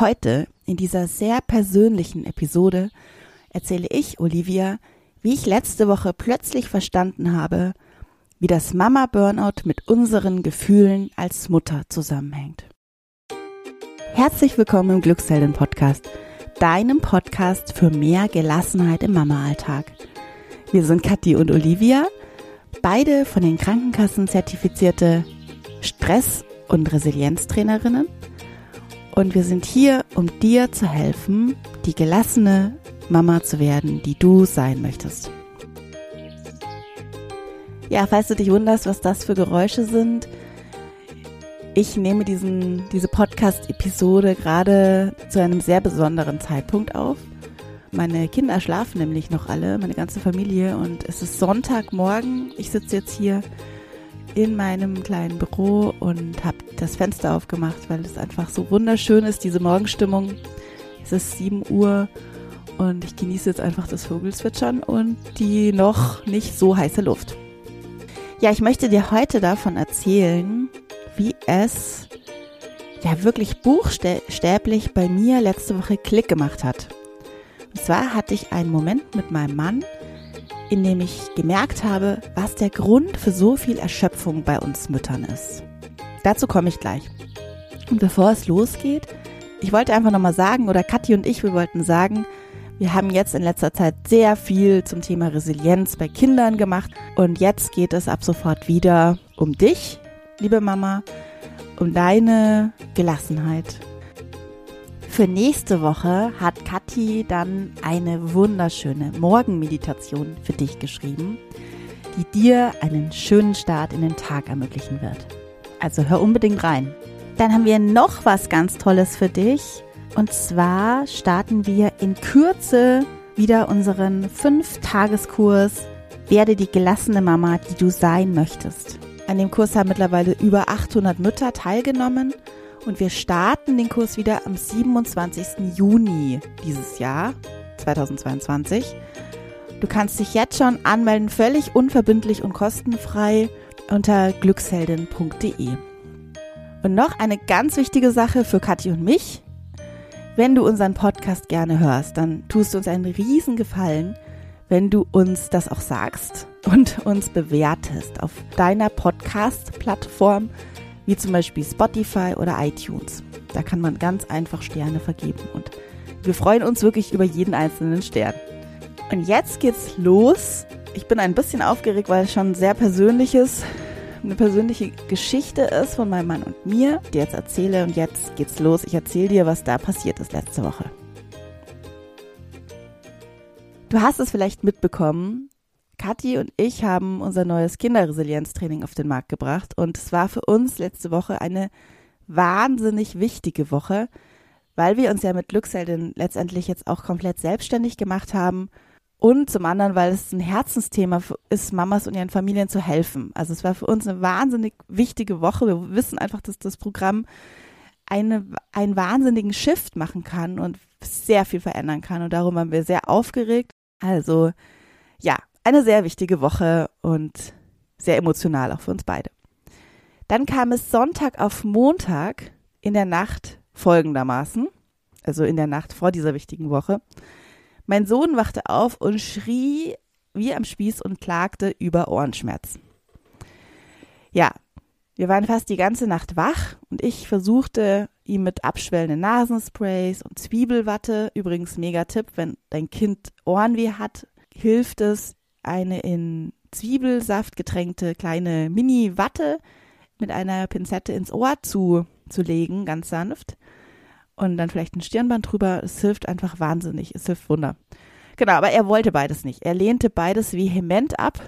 Heute, in dieser sehr persönlichen Episode, erzähle ich, Olivia, wie ich letzte Woche plötzlich verstanden habe, wie das Mama-Burnout mit unseren Gefühlen als Mutter zusammenhängt. Herzlich willkommen im Glückshelden-Podcast, deinem Podcast für mehr Gelassenheit im Mama-Alltag. Wir sind Kathi und Olivia, beide von den Krankenkassen zertifizierte Stress- und Resilienztrainerinnen und wir sind hier, um dir zu helfen, die gelassene Mama zu werden, die du sein möchtest. Ja, falls du dich wunderst, was das für Geräusche sind, ich nehme diesen, diese Podcast-Episode gerade zu einem sehr besonderen Zeitpunkt auf. Meine Kinder schlafen nämlich noch alle, meine ganze Familie, und es ist Sonntagmorgen. Ich sitze jetzt hier in meinem kleinen Büro und habe das Fenster aufgemacht, weil es einfach so wunderschön ist, diese Morgenstimmung. Es ist 7 Uhr und ich genieße jetzt einfach das Vogelzwitschern und die noch nicht so heiße Luft. Ja, ich möchte dir heute davon erzählen, wie es ja wirklich buchstäblich bei mir letzte Woche Klick gemacht hat. Und zwar hatte ich einen Moment mit meinem Mann, in dem ich gemerkt habe, was der Grund für so viel Erschöpfung bei uns Müttern ist. Dazu komme ich gleich. Und bevor es losgeht, ich wollte einfach nochmal sagen, oder Kathi und ich, wir wollten sagen, wir haben jetzt in letzter Zeit sehr viel zum Thema Resilienz bei Kindern gemacht und jetzt geht es ab sofort wieder um dich, liebe Mama, um deine Gelassenheit für nächste Woche hat Kathi dann eine wunderschöne Morgenmeditation für dich geschrieben, die dir einen schönen Start in den Tag ermöglichen wird. Also hör unbedingt rein. Dann haben wir noch was ganz Tolles für dich. Und zwar starten wir in Kürze wieder unseren 5-Tageskurs Werde die gelassene Mama, die du sein möchtest. An dem Kurs haben mittlerweile über 800 Mütter teilgenommen und wir starten den Kurs wieder am 27. Juni dieses Jahr, 2022. Du kannst dich jetzt schon anmelden, völlig unverbindlich und kostenfrei unter glücksheldin.de. Und noch eine ganz wichtige Sache für Kathi und mich. Wenn du unseren Podcast gerne hörst, dann tust du uns einen riesen Gefallen, wenn du uns das auch sagst und uns bewertest auf deiner Podcast-Plattform wie zum Beispiel Spotify oder iTunes. Da kann man ganz einfach Sterne vergeben und wir freuen uns wirklich über jeden einzelnen Stern. Und jetzt geht's los. Ich bin ein bisschen aufgeregt, weil es schon sehr persönliches, eine persönliche Geschichte ist von meinem Mann und mir, die jetzt erzähle. Und jetzt geht's los. Ich erzähle dir, was da passiert ist letzte Woche. Du hast es vielleicht mitbekommen. Kathi und ich haben unser neues Kinderresilienztraining auf den Markt gebracht und es war für uns letzte Woche eine wahnsinnig wichtige Woche, weil wir uns ja mit Glücksheldin letztendlich jetzt auch komplett selbstständig gemacht haben und zum anderen, weil es ein Herzensthema ist, Mamas und ihren Familien zu helfen. Also es war für uns eine wahnsinnig wichtige Woche. Wir wissen einfach, dass das Programm eine, einen wahnsinnigen Shift machen kann und sehr viel verändern kann und darum waren wir sehr aufgeregt. Also ja, eine sehr wichtige Woche und sehr emotional auch für uns beide. Dann kam es Sonntag auf Montag in der Nacht folgendermaßen, also in der Nacht vor dieser wichtigen Woche. Mein Sohn wachte auf und schrie wie am Spieß und klagte über Ohrenschmerzen. Ja, wir waren fast die ganze Nacht wach und ich versuchte ihm mit abschwellenden Nasensprays und Zwiebelwatte, übrigens mega Tipp, wenn dein Kind Ohrenweh hat, hilft es, eine in Zwiebelsaft getränkte kleine Mini-Watte mit einer Pinzette ins Ohr zu, zu legen, ganz sanft. Und dann vielleicht ein Stirnband drüber. Es hilft einfach wahnsinnig. Es hilft Wunder. Genau, aber er wollte beides nicht. Er lehnte beides vehement ab.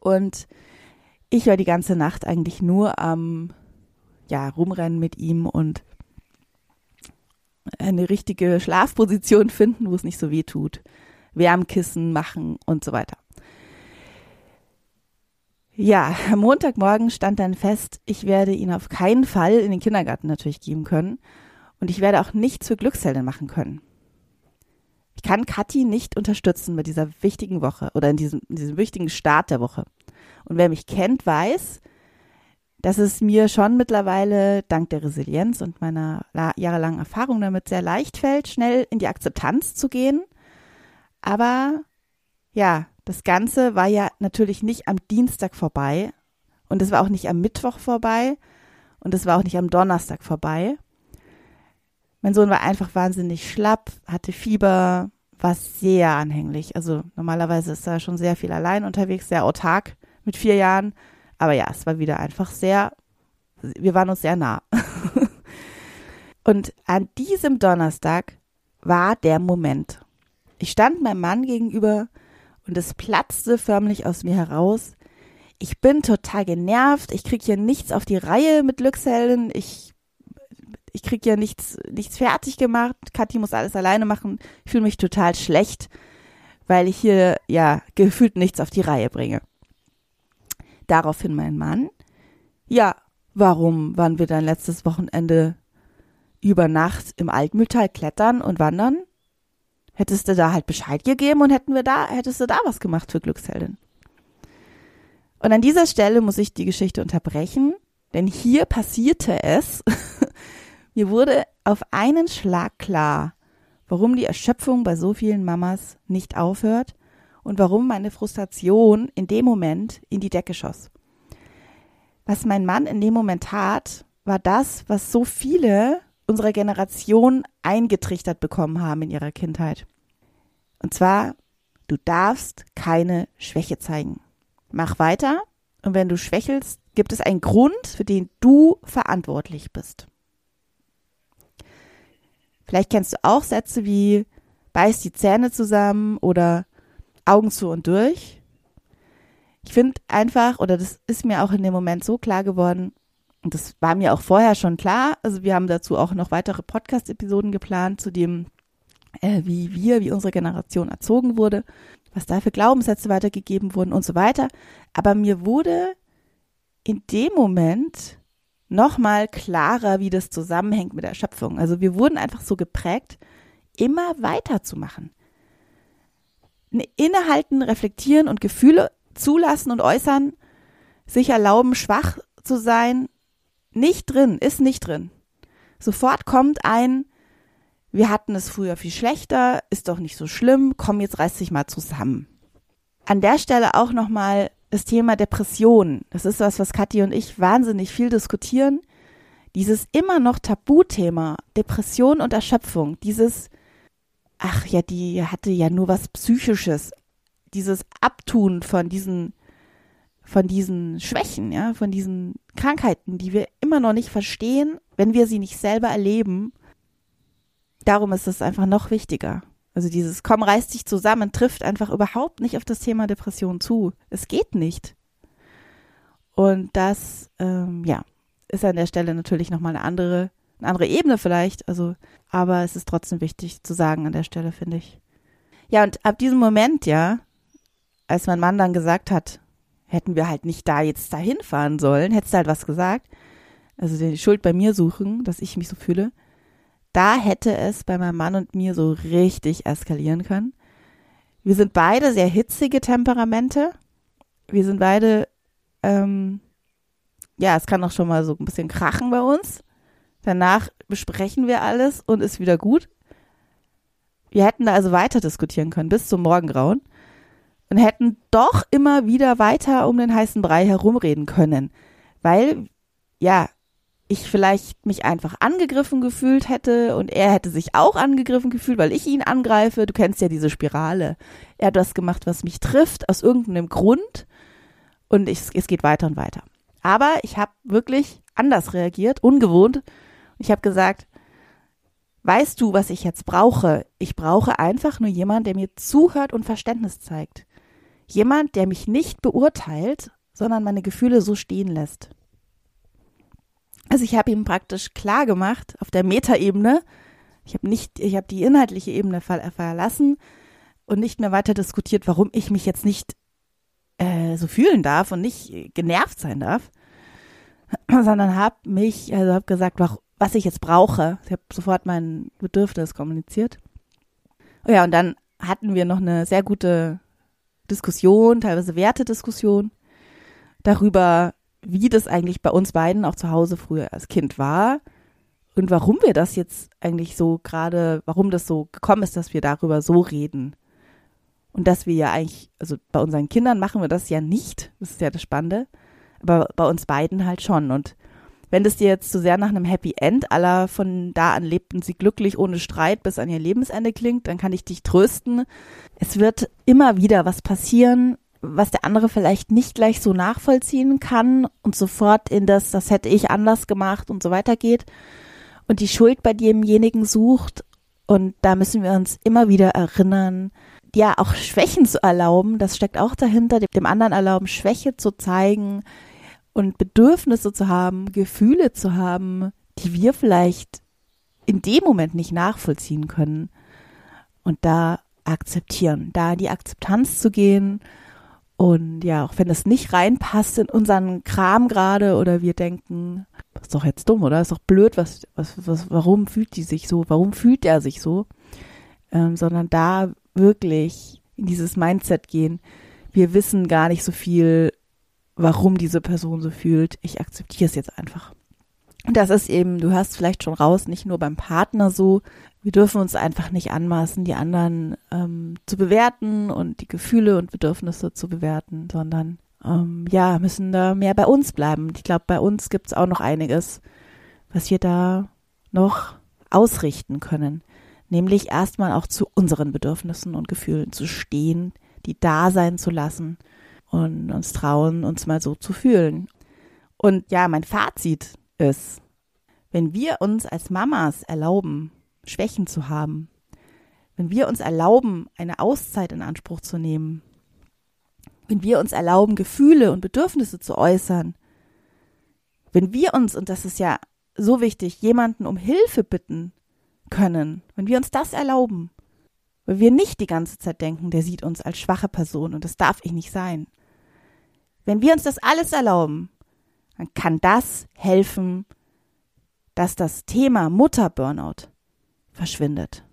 Und ich war die ganze Nacht eigentlich nur am, ja, rumrennen mit ihm und eine richtige Schlafposition finden, wo es nicht so weh tut. Wärmkissen machen und so weiter. Ja, am Montagmorgen stand dann fest, ich werde ihn auf keinen Fall in den Kindergarten natürlich geben können und ich werde auch nichts für Glücksheldin machen können. Ich kann Kathi nicht unterstützen bei dieser wichtigen Woche oder in diesem, in diesem wichtigen Start der Woche. Und wer mich kennt, weiß, dass es mir schon mittlerweile dank der Resilienz und meiner jahrelangen Erfahrung damit sehr leicht fällt, schnell in die Akzeptanz zu gehen. Aber ja, das Ganze war ja natürlich nicht am Dienstag vorbei und es war auch nicht am Mittwoch vorbei und es war auch nicht am Donnerstag vorbei. Mein Sohn war einfach wahnsinnig schlapp, hatte Fieber, war sehr anhänglich. Also normalerweise ist er schon sehr viel allein unterwegs, sehr autark mit vier Jahren. Aber ja, es war wieder einfach sehr, wir waren uns sehr nah. und an diesem Donnerstag war der Moment. Ich stand meinem Mann gegenüber und es platzte förmlich aus mir heraus. Ich bin total genervt. Ich krieg hier nichts auf die Reihe mit Glückshelden. Ich ich krieg ja nichts nichts fertig gemacht. Kathi muss alles alleine machen. Ich fühle mich total schlecht, weil ich hier ja gefühlt nichts auf die Reihe bringe. Daraufhin mein Mann. Ja, warum waren wir dann letztes Wochenende über Nacht im Altmühltal klettern und wandern? Hättest du da halt Bescheid gegeben und hätten wir da, hättest du da was gemacht für Glücksheldin. Und an dieser Stelle muss ich die Geschichte unterbrechen, denn hier passierte es. Mir wurde auf einen Schlag klar, warum die Erschöpfung bei so vielen Mamas nicht aufhört und warum meine Frustration in dem Moment in die Decke schoss. Was mein Mann in dem Moment tat, war das, was so viele unserer Generation eingetrichtert bekommen haben in ihrer Kindheit. Und zwar, du darfst keine Schwäche zeigen. Mach weiter und wenn du schwächelst, gibt es einen Grund, für den du verantwortlich bist. Vielleicht kennst du auch Sätze wie beiß die Zähne zusammen oder Augen zu und durch. Ich finde einfach, oder das ist mir auch in dem Moment so klar geworden, das war mir auch vorher schon klar, also wir haben dazu auch noch weitere Podcast-Episoden geplant, zu dem, äh, wie wir, wie unsere Generation erzogen wurde, was da für Glaubenssätze weitergegeben wurden und so weiter. Aber mir wurde in dem Moment nochmal klarer, wie das zusammenhängt mit der Schöpfung. Also wir wurden einfach so geprägt, immer weiterzumachen innehalten, reflektieren und Gefühle zulassen und äußern, sich erlauben, schwach zu sein, nicht drin, ist nicht drin. Sofort kommt ein, wir hatten es früher viel schlechter, ist doch nicht so schlimm, komm, jetzt reiß dich mal zusammen. An der Stelle auch nochmal das Thema Depression. Das ist was, was Kathi und ich wahnsinnig viel diskutieren. Dieses immer noch Tabuthema, Depression und Erschöpfung, dieses ach ja, die hatte ja nur was Psychisches. Dieses Abtun von diesen, von diesen Schwächen, ja, von diesen Krankheiten, die wir immer noch nicht verstehen, wenn wir sie nicht selber erleben. Darum ist es einfach noch wichtiger. Also dieses Komm, reiß dich zusammen trifft einfach überhaupt nicht auf das Thema Depression zu. Es geht nicht. Und das, ähm, ja, ist an der Stelle natürlich nochmal eine andere eine andere Ebene vielleicht. Also, aber es ist trotzdem wichtig zu sagen an der Stelle, finde ich. Ja, und ab diesem Moment, ja, als mein Mann dann gesagt hat, hätten wir halt nicht da jetzt dahin fahren sollen, hättest du halt was gesagt. Also die Schuld bei mir suchen, dass ich mich so fühle. Da hätte es bei meinem Mann und mir so richtig eskalieren können. Wir sind beide sehr hitzige Temperamente. Wir sind beide, ähm, ja, es kann auch schon mal so ein bisschen krachen bei uns. Danach besprechen wir alles und ist wieder gut. Wir hätten da also weiter diskutieren können bis zum Morgengrauen und hätten doch immer wieder weiter um den heißen Brei herumreden können, weil ja, ich vielleicht mich einfach angegriffen gefühlt hätte und er hätte sich auch angegriffen gefühlt, weil ich ihn angreife. Du kennst ja diese Spirale. Er hat was gemacht, was mich trifft, aus irgendeinem Grund und ich, es geht weiter und weiter. Aber ich habe wirklich anders reagiert, ungewohnt ich habe gesagt, weißt du, was ich jetzt brauche? Ich brauche einfach nur jemand, der mir zuhört und Verständnis zeigt. Jemand, der mich nicht beurteilt, sondern meine Gefühle so stehen lässt. Also ich habe ihm praktisch klar gemacht auf der Metaebene, ich habe nicht, ich habe die inhaltliche Ebene verlassen und nicht mehr weiter diskutiert, warum ich mich jetzt nicht äh, so fühlen darf und nicht genervt sein darf, sondern habe mich, also habe gesagt, was ich jetzt brauche. Ich habe sofort mein Bedürfnis kommuniziert. Oh ja, und dann hatten wir noch eine sehr gute Diskussion, teilweise Wertediskussion darüber, wie das eigentlich bei uns beiden auch zu Hause früher als Kind war und warum wir das jetzt eigentlich so gerade, warum das so gekommen ist, dass wir darüber so reden. Und dass wir ja eigentlich, also bei unseren Kindern machen wir das ja nicht, das ist ja das Spannende, aber bei uns beiden halt schon. Und wenn das dir jetzt zu so sehr nach einem Happy End aller von da an lebten sie glücklich ohne Streit bis an ihr Lebensende klingt, dann kann ich dich trösten. Es wird immer wieder was passieren, was der andere vielleicht nicht gleich so nachvollziehen kann und sofort in das, das hätte ich anders gemacht und so weiter geht und die Schuld bei demjenigen sucht. Und da müssen wir uns immer wieder erinnern, ja, auch Schwächen zu erlauben, das steckt auch dahinter, dem anderen erlauben, Schwäche zu zeigen und Bedürfnisse zu haben, Gefühle zu haben, die wir vielleicht in dem Moment nicht nachvollziehen können. Und da akzeptieren, da in die Akzeptanz zu gehen und ja, auch wenn das nicht reinpasst in unseren Kram gerade oder wir denken, ist doch jetzt dumm, oder? Ist doch blöd, was, was, was, warum fühlt die sich so? Warum fühlt er sich so? Ähm, sondern da wirklich in dieses Mindset gehen. Wir wissen gar nicht so viel, warum diese Person so fühlt. Ich akzeptiere es jetzt einfach. Und das ist eben, du hörst vielleicht schon raus, nicht nur beim Partner so, wir dürfen uns einfach nicht anmaßen, die anderen ähm, zu bewerten und die Gefühle und Bedürfnisse zu bewerten, sondern ähm, ja, müssen da mehr bei uns bleiben. Ich glaube, bei uns gibt es auch noch einiges, was wir da noch ausrichten können. Nämlich erstmal auch zu unseren Bedürfnissen und Gefühlen zu stehen, die da sein zu lassen und uns trauen, uns mal so zu fühlen. Und ja, mein Fazit ist, wenn wir uns als Mamas erlauben, Schwächen zu haben, wenn wir uns erlauben, eine Auszeit in Anspruch zu nehmen, wenn wir uns erlauben, Gefühle und Bedürfnisse zu äußern, wenn wir uns, und das ist ja so wichtig, jemanden um Hilfe bitten können, wenn wir uns das erlauben, weil wir nicht die ganze Zeit denken, der sieht uns als schwache Person und das darf ich nicht sein. Wenn wir uns das alles erlauben, dann kann das helfen, dass das Thema Mutter-Burnout verschwindet.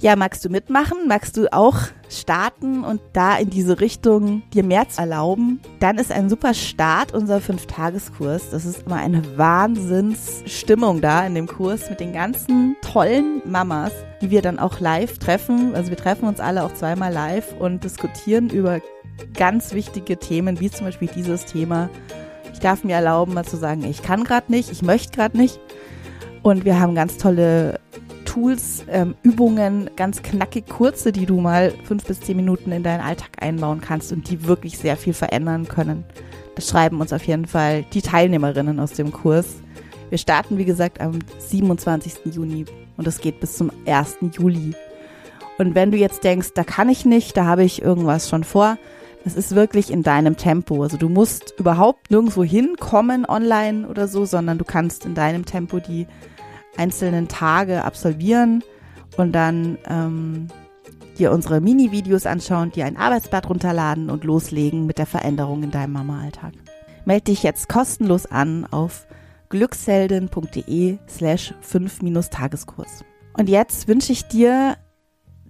Ja, magst du mitmachen? Magst du auch starten und da in diese Richtung dir mehr zu erlauben? Dann ist ein super Start unser Fünf-Tageskurs. Das ist immer eine Wahnsinnsstimmung da in dem Kurs mit den ganzen tollen Mamas, die wir dann auch live treffen. Also wir treffen uns alle auch zweimal live und diskutieren über ganz wichtige Themen, wie zum Beispiel dieses Thema. Ich darf mir erlauben, mal zu sagen, ich kann gerade nicht, ich möchte gerade nicht. Und wir haben ganz tolle Tools, ähm, Übungen, ganz knackig kurze, die du mal fünf bis zehn Minuten in deinen Alltag einbauen kannst und die wirklich sehr viel verändern können. Das schreiben uns auf jeden Fall die Teilnehmerinnen aus dem Kurs. Wir starten, wie gesagt, am 27. Juni und es geht bis zum 1. Juli. Und wenn du jetzt denkst, da kann ich nicht, da habe ich irgendwas schon vor, das ist wirklich in deinem Tempo. Also du musst überhaupt nirgendwo hinkommen online oder so, sondern du kannst in deinem Tempo die einzelnen Tage absolvieren und dann ähm, dir unsere Mini-Videos anschauen, dir ein Arbeitsblatt runterladen und loslegen mit der Veränderung in deinem Mama-Alltag. Melde dich jetzt kostenlos an auf glücksheldin.de slash 5-Tageskurs. Und jetzt wünsche ich dir,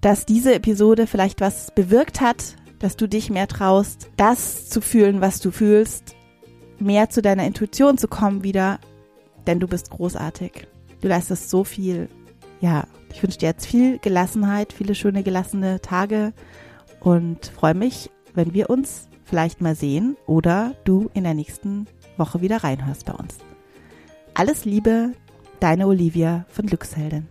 dass diese Episode vielleicht was bewirkt hat, dass du dich mehr traust, das zu fühlen, was du fühlst, mehr zu deiner Intuition zu kommen wieder, denn du bist großartig. Du leistest so viel. Ja, ich wünsche dir jetzt viel Gelassenheit, viele schöne gelassene Tage und freue mich, wenn wir uns vielleicht mal sehen oder du in der nächsten Woche wieder reinhörst bei uns. Alles Liebe, deine Olivia von Glücksheldin.